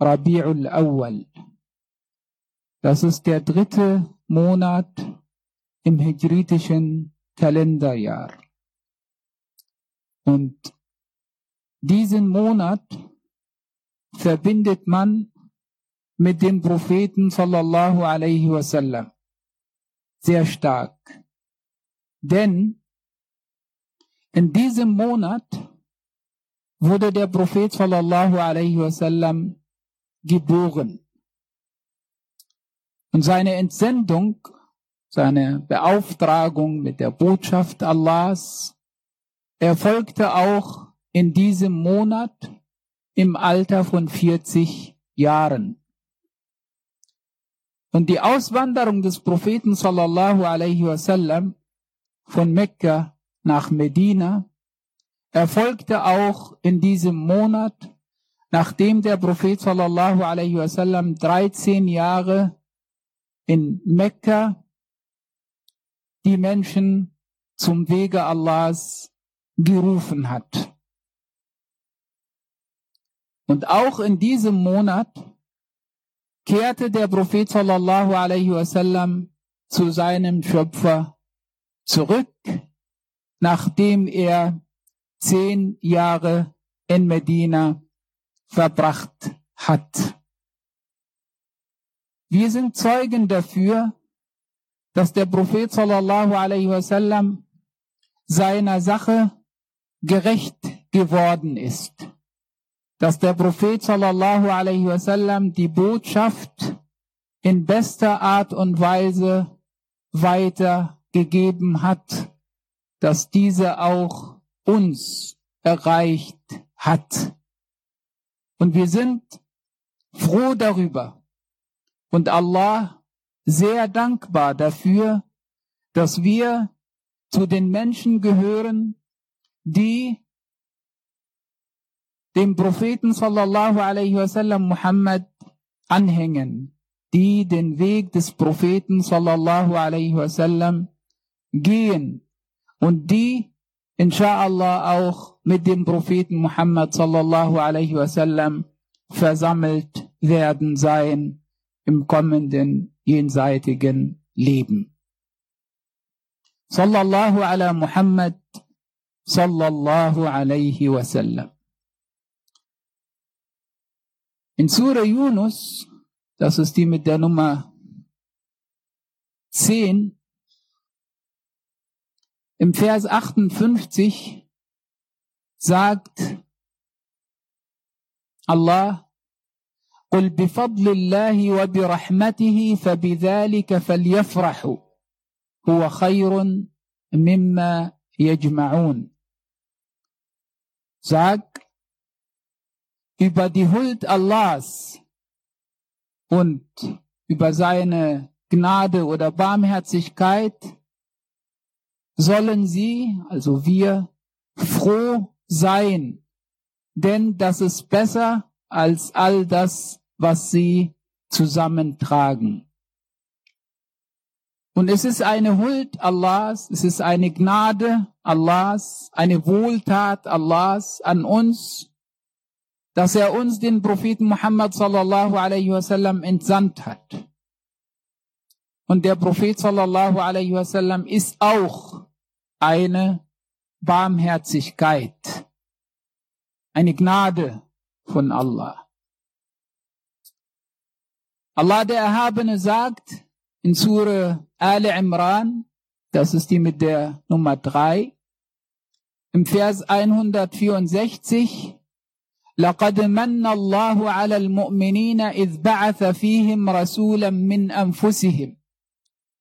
Rabi'ul Awwal. Das ist der dritte Monat im hijritischen Kalenderjahr. Und diesen Monat verbindet man mit dem Propheten sallallahu alaihi wasallam sehr stark. Denn in diesem Monat wurde der Prophet sallallahu alaihi wasallam geboren. Und seine Entsendung, seine Beauftragung mit der Botschaft Allahs erfolgte auch in diesem Monat im Alter von 40 Jahren. Und die Auswanderung des Propheten sallallahu alaihi wasallam von Mekka nach Medina erfolgte auch in diesem Monat nachdem der Prophet sallallahu alaihi wasallam 13 Jahre in Mekka die Menschen zum Wege Allahs gerufen hat. Und auch in diesem Monat kehrte der Prophet sallallahu alaihi wasallam zu seinem Schöpfer zurück, nachdem er zehn Jahre in Medina verbracht hat. Wir sind Zeugen dafür, dass der Prophet sallallahu alaihi wasallam seiner Sache gerecht geworden ist. Dass der Prophet sallallahu alaihi wasallam die Botschaft in bester Art und Weise weitergegeben hat, dass diese auch uns erreicht hat. Und wir sind froh darüber. Und Allah sehr dankbar dafür, dass wir zu den Menschen gehören, die dem Propheten sallallahu alaihi wasallam Muhammad anhängen, die den Weg des Propheten sallallahu alaihi wasallam gehen und die inshallah auch mit dem Propheten Muhammad sallallahu alaihi wasallam versammelt werden sein im kommenden jenseitigen Leben. Sallallahu ala Muhammad sallallahu alaihi wasallam. In Surah Yunus, das ist die mit der Nummer 10, im Vers 58 sagt Allah, قل بفضل الله وبرحمته فبذلك فليفرحوا هو خير مما يجمعون. Sag, über die Huld Allahs und über seine Gnade oder Barmherzigkeit sollen sie, also wir, froh sein, denn das ist besser als all das, was sie zusammentragen. Und es ist eine Huld Allahs, es ist eine Gnade Allahs, eine Wohltat Allahs an uns, dass er uns den Propheten Muhammad sallallahu alaihi wasallam entsandt hat. Und der Prophet sallallahu alaihi wasallam ist auch eine Barmherzigkeit, eine Gnade von Allah. Allah der Erhabene sagt in Surah Al Imran, das ist die mit der Nummer drei, im Vers 164, لقد من الله على المؤمنين إذ بعث فيهم رسولا من أنفسهم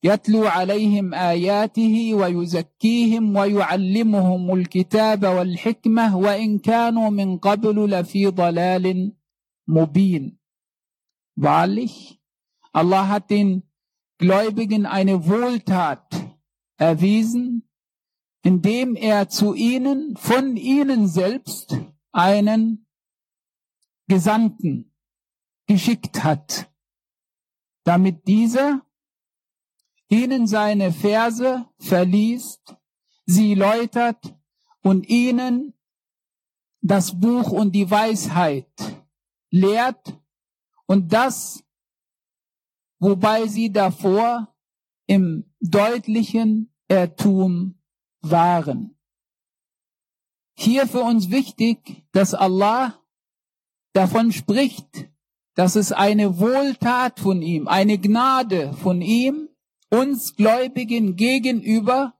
يتلو عليهم آياته ويزكيهم ويعلمهم الكتاب والحكمة وإن كانوا من قبل لفي ضلال مبين Wahrlich, Allah hat den Gläubigen eine Wohltat erwiesen, indem er zu ihnen, von ihnen selbst, einen Gesandten geschickt hat, damit dieser ihnen seine Verse verliest, sie läutert und ihnen das Buch und die Weisheit lehrt und das, wobei sie davor im deutlichen Irrtum waren. Hier für uns wichtig, dass Allah davon spricht, dass es eine Wohltat von ihm, eine Gnade von ihm, uns Gläubigen gegenüber,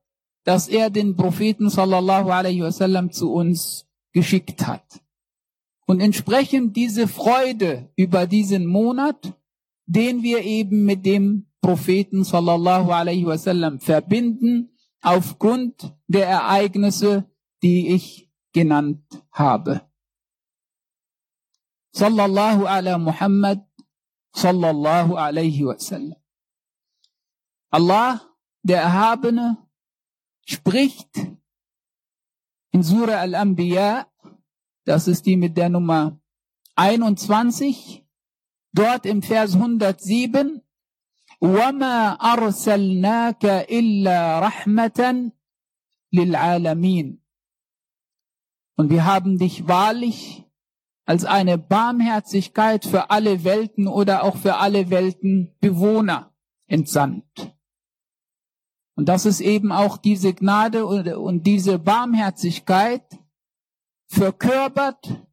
dass er den Propheten sallallahu alaihi wasallam zu uns geschickt hat. Und entsprechend diese Freude über diesen Monat, den wir eben mit dem Propheten sallallahu alaihi wasallam verbinden, aufgrund der Ereignisse, die ich genannt habe. Sallallahu ala Muhammad sallallahu alaihi wasallam. Allah, der Erhabene, spricht in Surah Al-Anbiya, das ist die mit der Nummer 21, dort im Vers 107, وَمَا أَرْسَلْنَاكَ إِلَّا رَحْمَةً لِلْعَالَمِينَ Und wir haben dich wahrlich als eine Barmherzigkeit für alle Welten oder auch für alle Weltenbewohner entsandt. Und das ist eben auch diese Gnade und diese Barmherzigkeit verkörpert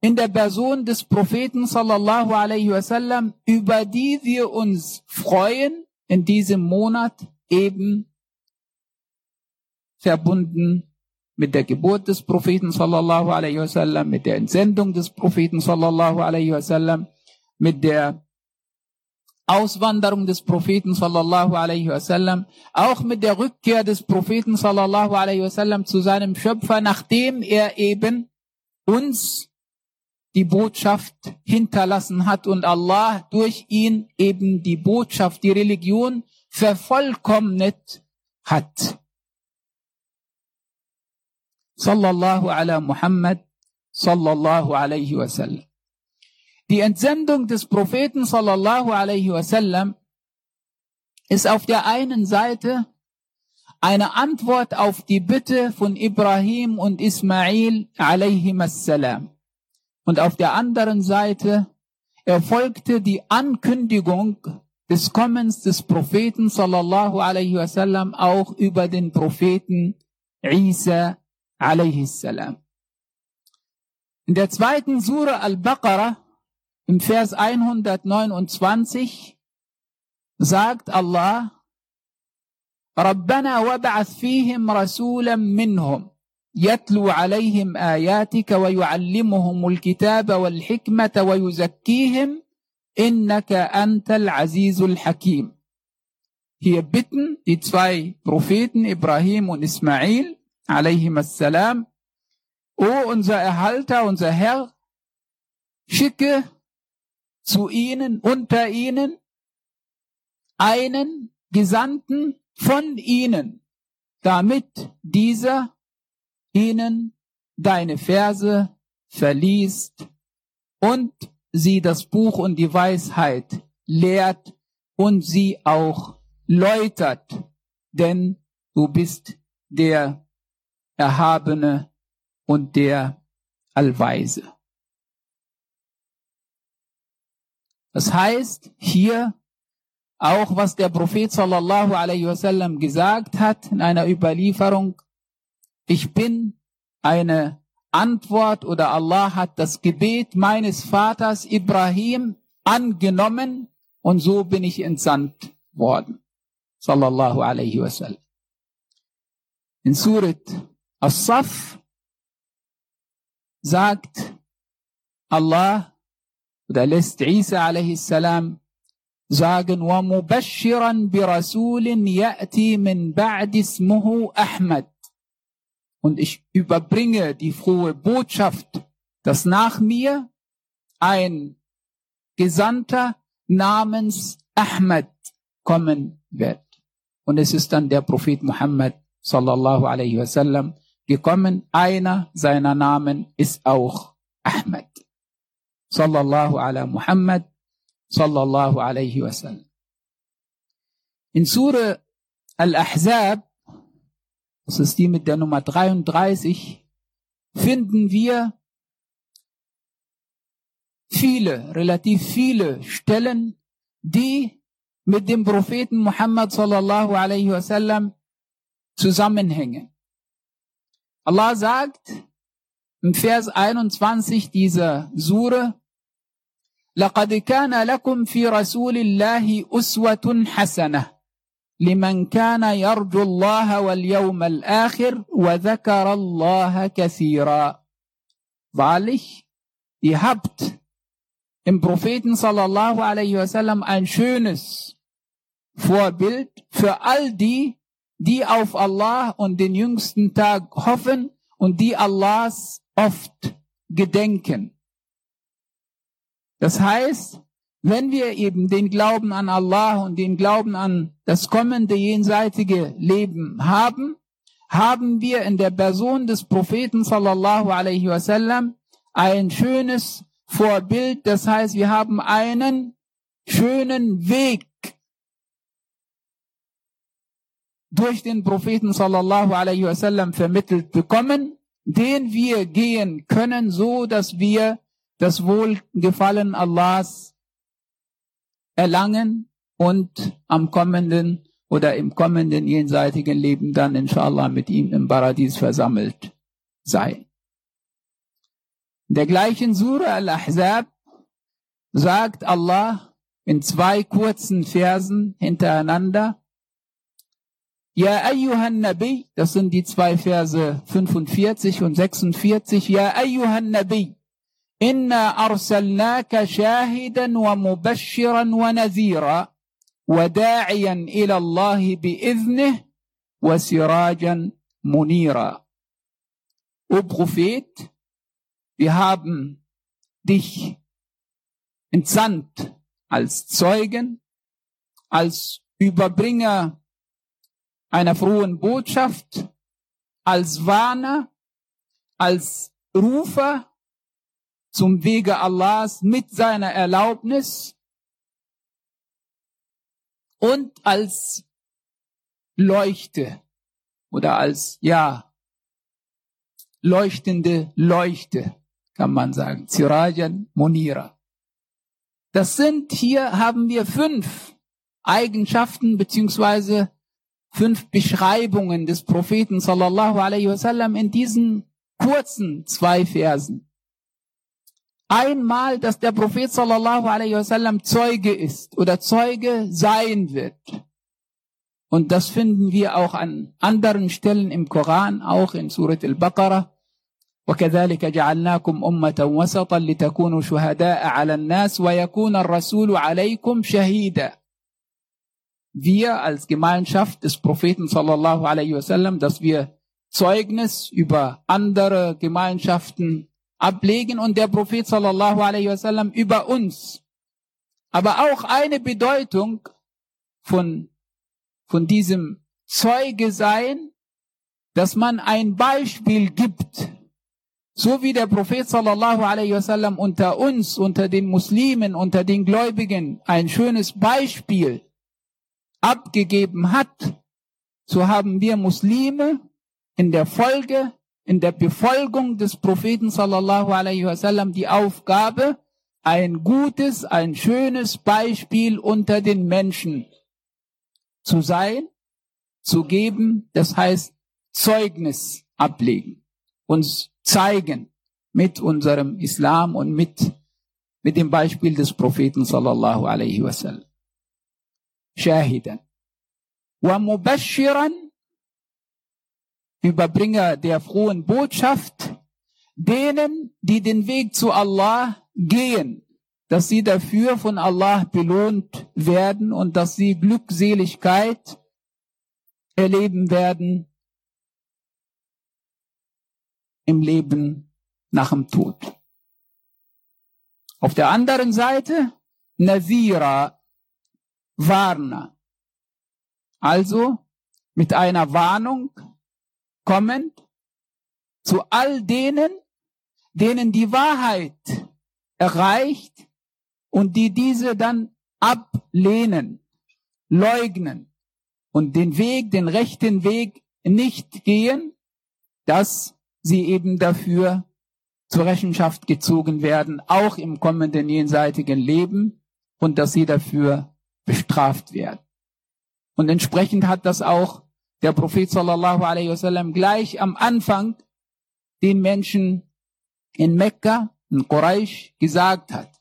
in der Person des Propheten sallallahu alaihi wasallam, über die wir uns freuen in diesem Monat eben verbunden mit der Geburt des Propheten sallallahu alaihi wasallam, mit der Entsendung des Propheten sallallahu alaihi wasallam, mit der Auswanderung des Propheten sallallahu alaihi wasallam, auch mit der Rückkehr des Propheten sallallahu alaihi wasallam zu seinem Schöpfer, nachdem er eben uns die Botschaft hinterlassen hat und Allah durch ihn eben die Botschaft, die Religion vervollkommnet hat. Sallallahu ala Muhammad sallallahu alaihi wasallam. Die Entsendung des Propheten sallallahu alaihi wasallam ist auf der einen Seite eine Antwort auf die Bitte von Ibrahim und Ismail assalam. Und auf der anderen Seite erfolgte die Ankündigung des Kommens des Propheten sallallahu alaihi wasallam auch über den Propheten Isa alaihi salam. In der zweiten Sura Al-Baqarah im Vers 129 sagt Allah, ربنا وابعث فيهم رسولا منهم يتلو عليهم آياتك ويعلمهم الكتاب والحكمة ويزكيهم إنك أنت العزيز الحكيم. Hier bitten die zwei Propheten Ibrahim und Ismail, assalam, O unser Erhalter, unser Herr, schicke zu ihnen, unter ihnen, einen Gesandten von ihnen, damit dieser ihnen deine Verse verliest und sie das Buch und die Weisheit lehrt und sie auch läutert, denn du bist der Erhabene und der Allweise. Das heißt, hier auch was der Prophet sallallahu alaihi wasallam gesagt hat in einer Überlieferung, ich bin eine Antwort oder Allah hat das Gebet meines Vaters Ibrahim angenommen und so bin ich entsandt worden. Sallallahu alaihi wasallam. In Surat As-Saf sagt Allah oder lässt Isa a.s. sagen, وَمُبَشِّرًا بِرَسُولٍ يَأْتِي مِنْ بَعْدِ اسْمُهُ أَحْمَدٍ Und ich überbringe die frohe Botschaft, dass nach mir ein Gesandter namens Ahmed kommen wird. Und es ist dann der Prophet Muhammad sallallahu alaihi wasallam gekommen. Einer seiner Namen ist auch Ahmed. Sallallahu ala Muhammad sallallahu alaihi wasallam. In Surah Al-Ahzab, das ist die mit der Nummer 33, finden wir viele, relativ viele Stellen, die mit dem Propheten Muhammad sallallahu alaihi wasallam zusammenhängen. Allah sagt im Vers 21 dieser Sure, لقد كان لكم في رسول الله أسوة حسنة لمن كان يرجو الله واليوم الآخر وذكر الله كثيرا. Wahrlich, ihr habt im Propheten sallallahu alaihi wasallam ein schönes Vorbild für all die, die auf Allah und den jüngsten Tag hoffen und die Allahs oft gedenken. Das heißt, wenn wir eben den Glauben an Allah und den Glauben an das kommende jenseitige Leben haben, haben wir in der Person des Propheten sallallahu alaihi wasallam ein schönes Vorbild. Das heißt, wir haben einen schönen Weg durch den Propheten sallallahu alaihi wasallam vermittelt bekommen, den wir gehen können, so dass wir das Wohlgefallen Allahs erlangen und am kommenden oder im kommenden jenseitigen Leben dann inshallah mit ihm im Paradies versammelt sein. In der gleichen Surah Al-Ahzab sagt Allah in zwei kurzen Versen hintereinander, Ja ayyuhan Nabi, das sind die zwei Verse 45 und 46, Ja ayyuhan Nabi, inna arsalnaka shahidan wa mubashiran wa nadhira وداعيا إلى الله بإذنه وسراجا منيرا. O Prophet, wir haben dich entsandt als Zeugen, als Überbringer einer frohen Botschaft, als Warner, als Rufer zum Wege Allahs mit seiner Erlaubnis und als Leuchte oder als, ja, leuchtende Leuchte, kann man sagen. Sirajan Munira. Das sind, hier haben wir fünf Eigenschaften beziehungsweise fünf Beschreibungen des Propheten sallallahu alaihi wasallam in diesen kurzen zwei Versen Einmal, dass der Prophet sallallahu alaihi wasallam Zeuge ist oder Zeuge sein wird. Und das finden wir auch an anderen Stellen im Koran, auch in Surat al-Baqarah. وكذلك جعلناكم أمة وسطا لتكونوا شهداء على الناس ويكون الرسول عليكم شهيدا wir als Gemeinschaft des Propheten sallallahu alaihi wasallam, dass wir Zeugnis über andere Gemeinschaften ablegen und der Prophet sallallahu alaihi wasallam über uns. Aber auch eine Bedeutung von, von diesem Zeuge sein, dass man ein Beispiel gibt. So wie der Prophet sallallahu alaihi wasallam unter uns, unter den Muslimen, unter den Gläubigen ein schönes Beispiel abgegeben hat, so haben wir Muslime in der Folge, in der Befolgung des Propheten sallallahu alaihi wasallam die Aufgabe, ein gutes, ein schönes Beispiel unter den Menschen zu sein, zu geben, das heißt Zeugnis ablegen, uns zeigen mit unserem Islam und mit, mit dem Beispiel des Propheten sallallahu alaihi wasallam. Shahidan. Wa mubashiran Überbringer der frohen Botschaft, denen, die den Weg zu Allah gehen, dass sie dafür von Allah belohnt werden und dass sie Glückseligkeit erleben werden im Leben nach dem Tod. Auf der anderen Seite Nazira, Warner. Also mit einer Warnung kommend zu all denen, denen die Wahrheit erreicht und die diese dann ablehnen, leugnen und den Weg, den rechten Weg nicht gehen, dass sie eben dafür zur Rechenschaft gezogen werden, auch im kommenden jenseitigen Leben und dass sie dafür bestraft werden. Und entsprechend hat das auch der Prophet sallallahu alaihi wasallam gleich am Anfang den Menschen in Mekka, in Quraysh gesagt hat.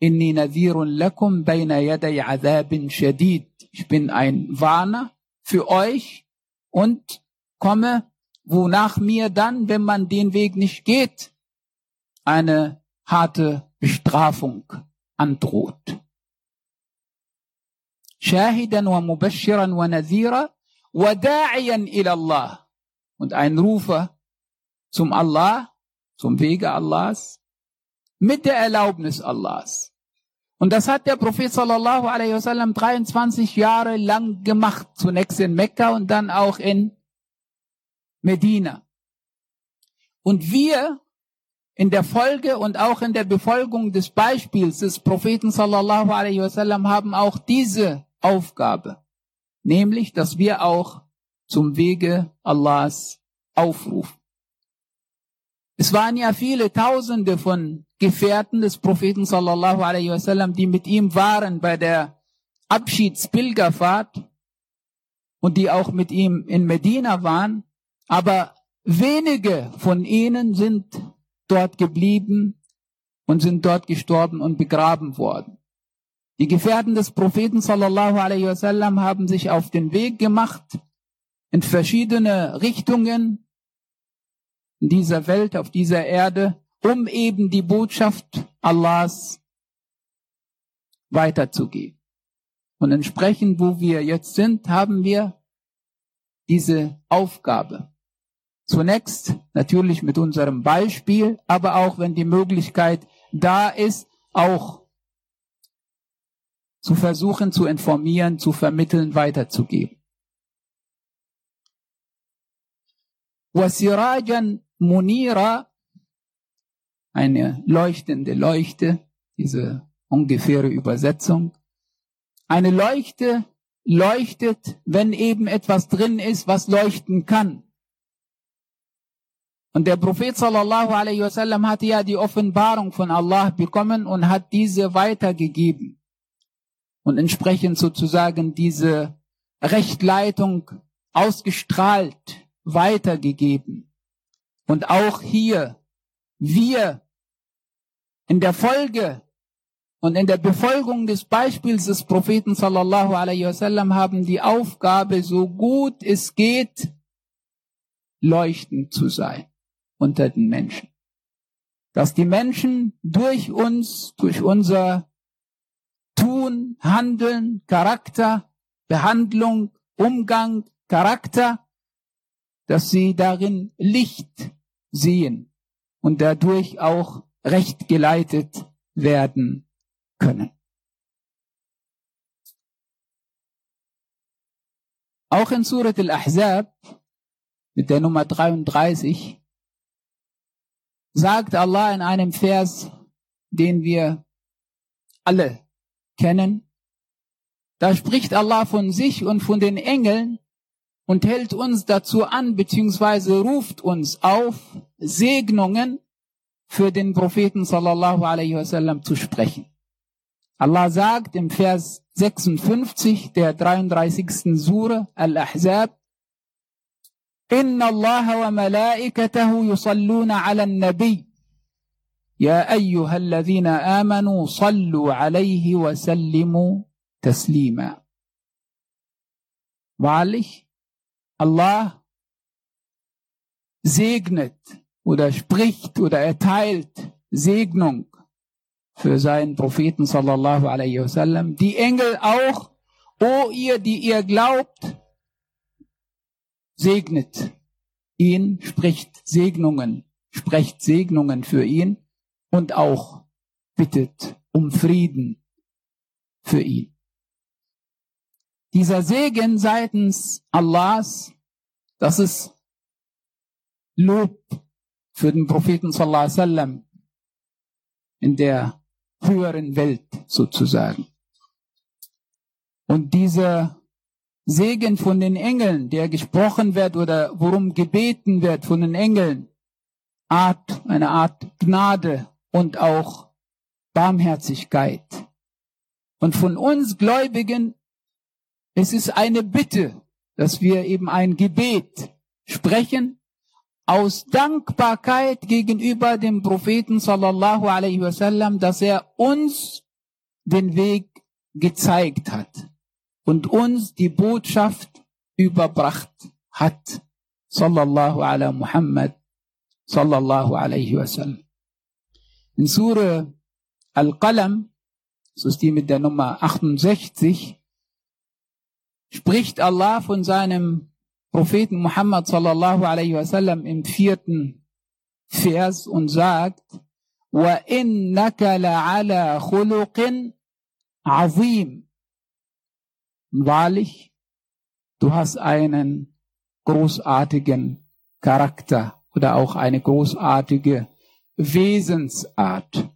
Inni nadhirun lakum bayna yaday adhabin shadid. Ich bin ein Warner für euch und komme, wonach mir dann, wenn man den Weg nicht geht, eine harte Bestrafung androht. شاهدا ومبشرا ونذيرا وداعيا إلى الله und ein Rufer zum Allah, zum Wege Allahs, mit der Erlaubnis Allahs. Und das hat der Prophet sallallahu alaihi wasallam 23 Jahre lang gemacht, zunächst in Mekka und dann auch in Medina. Und wir in der Folge und auch in der Befolgung des Beispiels des Propheten sallallahu alaihi wasallam haben auch diese Aufgabe, nämlich, dass wir auch zum Wege Allahs aufrufen. Es waren ja viele Tausende von Gefährten des Propheten sallallahu alaihi wasallam, die mit ihm waren bei der Abschiedspilgerfahrt und die auch mit ihm in Medina waren, aber wenige von ihnen sind dort geblieben und sind dort gestorben und begraben worden. Die Gefährten des Propheten sallallahu alaihi wasallam haben sich auf den Weg gemacht in verschiedene Richtungen in dieser Welt, auf dieser Erde, um eben die Botschaft Allahs weiterzugeben. Und entsprechend, wo wir jetzt sind, haben wir diese Aufgabe. Zunächst natürlich mit unserem Beispiel, aber auch wenn die Möglichkeit da ist, auch zu versuchen zu informieren, zu vermitteln, weiterzugeben. Wasirajan munira, eine leuchtende Leuchte, diese ungefähre Übersetzung. Eine Leuchte leuchtet, wenn eben etwas drin ist, was leuchten kann. Und der Prophet sallallahu alaihi wasallam hatte ja die Offenbarung von Allah bekommen und hat diese weitergegeben und entsprechend sozusagen diese Rechtleitung ausgestrahlt, weitergegeben. Und auch hier, wir in der Folge und in der Befolgung des Beispiels des Propheten sallallahu alaihi wasallam haben die Aufgabe, so gut es geht, leuchtend zu sein unter den Menschen. Dass die Menschen durch uns, durch unser Tun, Handeln, Charakter, Behandlung, Umgang, Charakter, dass sie darin Licht sehen und dadurch auch recht geleitet werden können. Auch in Surat al-Ahzab mit der Nummer 33 sagt Allah in einem Vers, den wir alle kennen. Da spricht Allah von sich und von den Engeln und hält uns dazu an, beziehungsweise ruft uns auf, Segnungen für den Propheten sallallahu alaihi wasallam zu sprechen. Allah sagt im Vers 56 der 33. Sure Al-Ahzab, Inna Allah wa malaikatahu yusalluna ala nabi يا أيها الذين آمنوا صلوا عليه وسلموا تسليما Wahrlich, Allah segnet oder spricht oder erteilt Segnung für seinen Propheten sallallahu alaihi wasallam. Die Engel auch, o ihr, die ihr glaubt, segnet ihn, spricht Segnungen, spricht Segnungen für ihn und auch bittet um Frieden für ihn. Dieser Segen seitens Allahs, das ist Lob für den Propheten sallallahu alaihi wasallam in der höheren Welt sozusagen. Und dieser Segen von den Engeln, der gesprochen wird oder worum gebeten wird von den Engeln, Art, eine Art Gnade und auch Barmherzigkeit. Und von uns Gläubigen, es ist eine Bitte, dass wir eben ein Gebet sprechen aus Dankbarkeit gegenüber dem Propheten sallallahu alaihi wasallam, dass er uns den Weg gezeigt hat und uns die Botschaft überbracht hat. Sallallahu ala Muhammad, sallallahu alaihi wasallam. In Surah Al-Qalam, das ist die mit der Nummer 68, spricht Allah von seinem Propheten Muhammad sallallahu alaihi wasallam im vierten Vers und sagt, وَإِنَّكَ لَعَلَى خُلُقٍ عَظِيمٍ Wahrlich, du hast einen großartigen Charakter oder auch eine großartige Wesensart.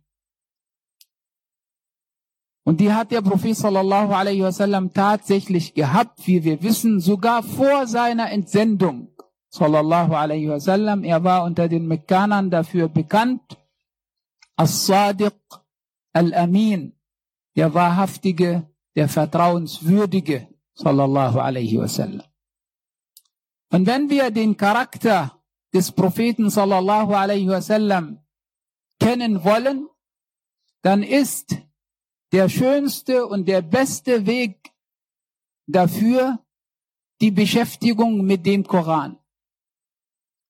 Und die hat der Prophet sallallahu alaihi wasallam tatsächlich gehabt, wie wir wissen, sogar vor seiner Entsendung sallallahu alaihi wasallam. Er war unter den Mekkanern dafür bekannt, as-Sadiq al-Amin, der wahrhaftige der Vertrauenswürdige, sallallahu alaihi wasallam. Und wenn wir den Charakter des Propheten, sallallahu alaihi wasallam, kennen wollen, dann ist der schönste und der beste Weg dafür die Beschäftigung mit dem Koran.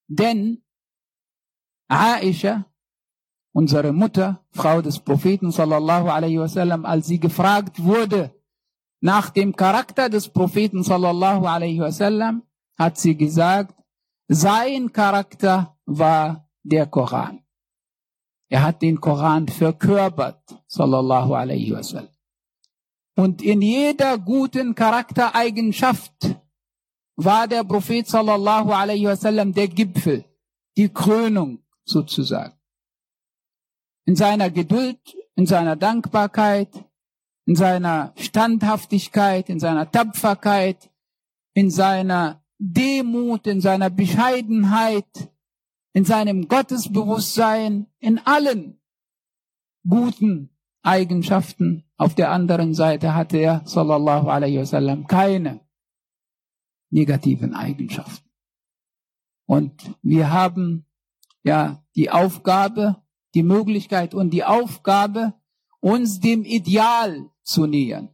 Denn Aisha unsere Mutter, Frau des Propheten sallallahu alaihi wasallam, als sie gefragt wurde nach dem Charakter des Propheten sallallahu alaihi wasallam, hat sie gesagt, sein Charakter war der Koran. Er hat den Koran verkörpert, sallallahu alaihi wasallam. Und in jeder guten Charaktereigenschaft war der Prophet sallallahu alaihi wasallam der Gipfel, die Krönung sozusagen in seiner Geduld, in seiner Dankbarkeit, in seiner Standhaftigkeit, in seiner Tapferkeit, in seiner Demut, in seiner Bescheidenheit, in seinem Gottesbewusstsein, in allen guten Eigenschaften. Auf der anderen Seite hatte er, sallallahu alaihi wasallam, keine negativen Eigenschaften. Und wir haben ja die Aufgabe, die Möglichkeit und die Aufgabe, uns dem Ideal zu nähern.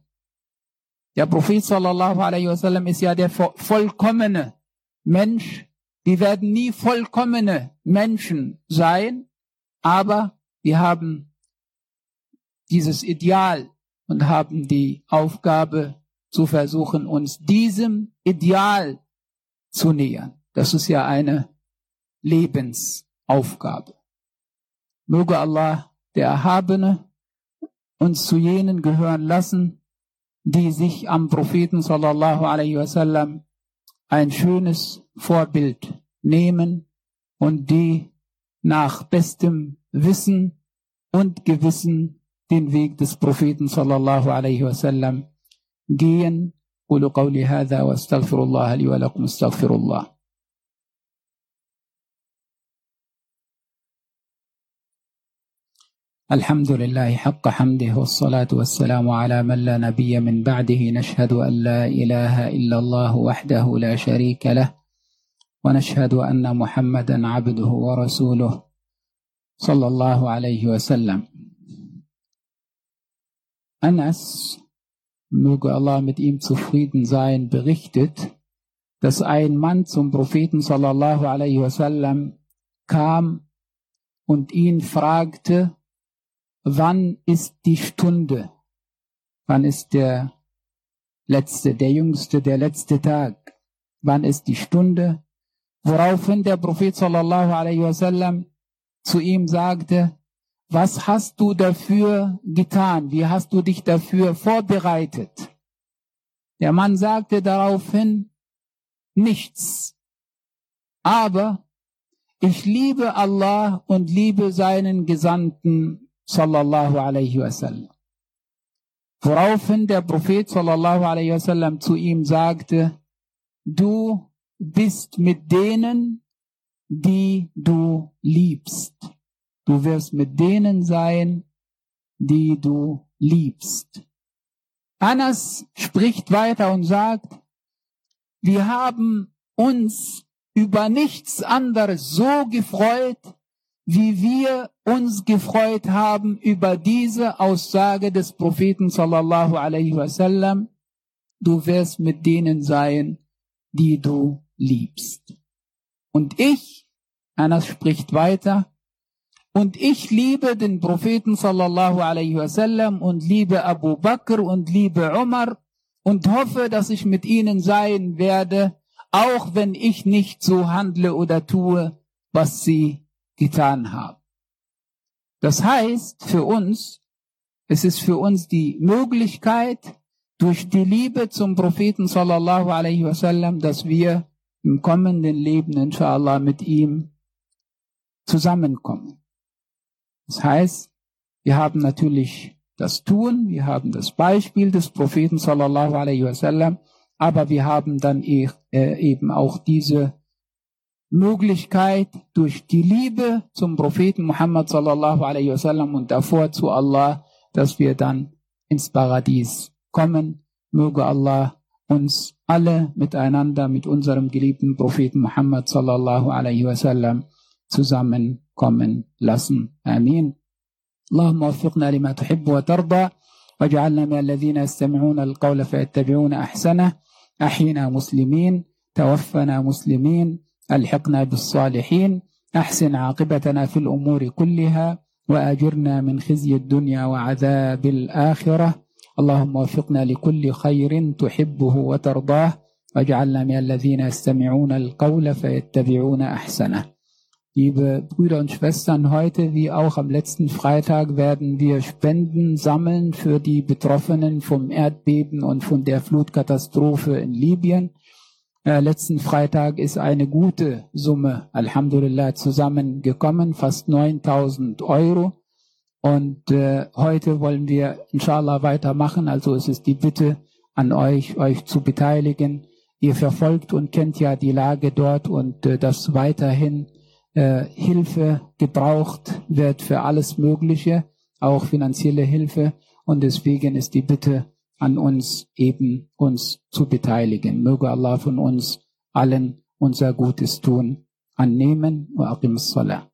Der Prophet sallallahu alaihi wasallam ist ja der vollkommene Mensch. Wir werden nie vollkommene Menschen sein, aber wir haben dieses Ideal und haben die Aufgabe zu versuchen, uns diesem Ideal zu nähern. Das ist ja eine Lebensaufgabe. Möge Allah, der Erhabene, uns zu jenen gehören lassen, die sich am Propheten sallallahu alaihi wasallam ein schönes Vorbild nehmen und die nach bestem Wissen und Gewissen den Weg des Propheten sallallahu alaihi wasallam gehen. قولوا قولي هذا واستغفر الله لي ولكم استغفر الله الحمد لله حق حمده والصلاة والسلام على من لا نبي من بعده. نشهد أن لا إله إلا الله وحده لا شريك له ونشهد أن محمدا عبده ورسوله صلى الله عليه وسلم. Anas, möge Allah mit ihm zufrieden sein, berichtet, dass ein Mann zum Propheten sallallahu alaihi wasallam kam und ihn fragte, wann ist die Stunde? Wann ist der letzte, der jüngste, der letzte Tag? Wann ist die Stunde? Woraufhin der Prophet sallallahu alaihi wasallam zu ihm sagte, was hast du dafür getan? Wie hast du dich dafür vorbereitet? Der Mann sagte daraufhin, nichts. Aber ich liebe Allah und liebe seinen Gesandten sallallahu alaihi wasallam. Woraufhin der Prophet sallallahu alaihi wasallam zu ihm sagte, du bist mit denen, die du liebst. Du wirst mit denen sein, die du liebst. Anas spricht weiter und sagt, wir haben uns über nichts anderes so gefreut, wie wir uns gefreut haben über diese Aussage des Propheten sallallahu alaihi wasallam, du wirst mit denen sein, die du liebst. Und ich, Anas spricht weiter, und ich liebe den Propheten sallallahu alaihi wasallam und liebe Abu Bakr und liebe Umar und hoffe, dass ich mit ihnen sein werde, auch wenn ich nicht so handle oder tue, was sie getan haben. Das heißt für uns, es ist für uns die Möglichkeit, durch die Liebe zum Propheten sallallahu alaihi wasallam, dass wir im kommenden Leben inshallah mit ihm zusammenkommen. Das heißt, wir haben natürlich das Tun, wir haben das Beispiel des Propheten sallallahu alaihi wasallam, aber wir haben dann e, äh, eben auch diese Möglichkeit durch die Liebe zum Propheten Muhammad sallallahu alaihi wasallam und davor zu Allah, dass wir dann ins Paradies kommen. Möge Allah uns alle miteinander mit unserem geliebten Propheten Muhammad sallallahu alaihi wasallam zusammenkommen lassen. Amin. اللهم وفقنا لما تحب وترضى واجعلنا من الذين يستمعون القول فيتبعون احسنه احينا مسلمين توفنا مسلمين الحقنا بالصالحين احسن عاقبتنا في الأمور كلها واجرنا من خزي الدنيا وعذاب الاخره اللهم وفقنا لكل خير تحبه وترضاه واجعلنا من الذين يستمعون القول فيتبعون احسنه Liebe Brüder und Schwestern, heute wie auch am letzten Freitag werden wir Spenden sammeln für die Betroffenen vom Erdbeben und von der Flutkatastrophe in Libyen. Äh, letzten Freitag ist eine gute Summe, Alhamdulillah, zusammengekommen, fast 9000 Euro. Und äh, heute wollen wir inshallah weitermachen. Also es ist die Bitte an euch, euch zu beteiligen. Ihr verfolgt und kennt ja die Lage dort und äh, das weiterhin äh, Hilfe gebraucht wird für alles Mögliche, auch finanzielle Hilfe. Und deswegen ist die Bitte an uns eben uns zu beteiligen. Möge Allah von uns allen unser Gutes tun annehmen. Salah.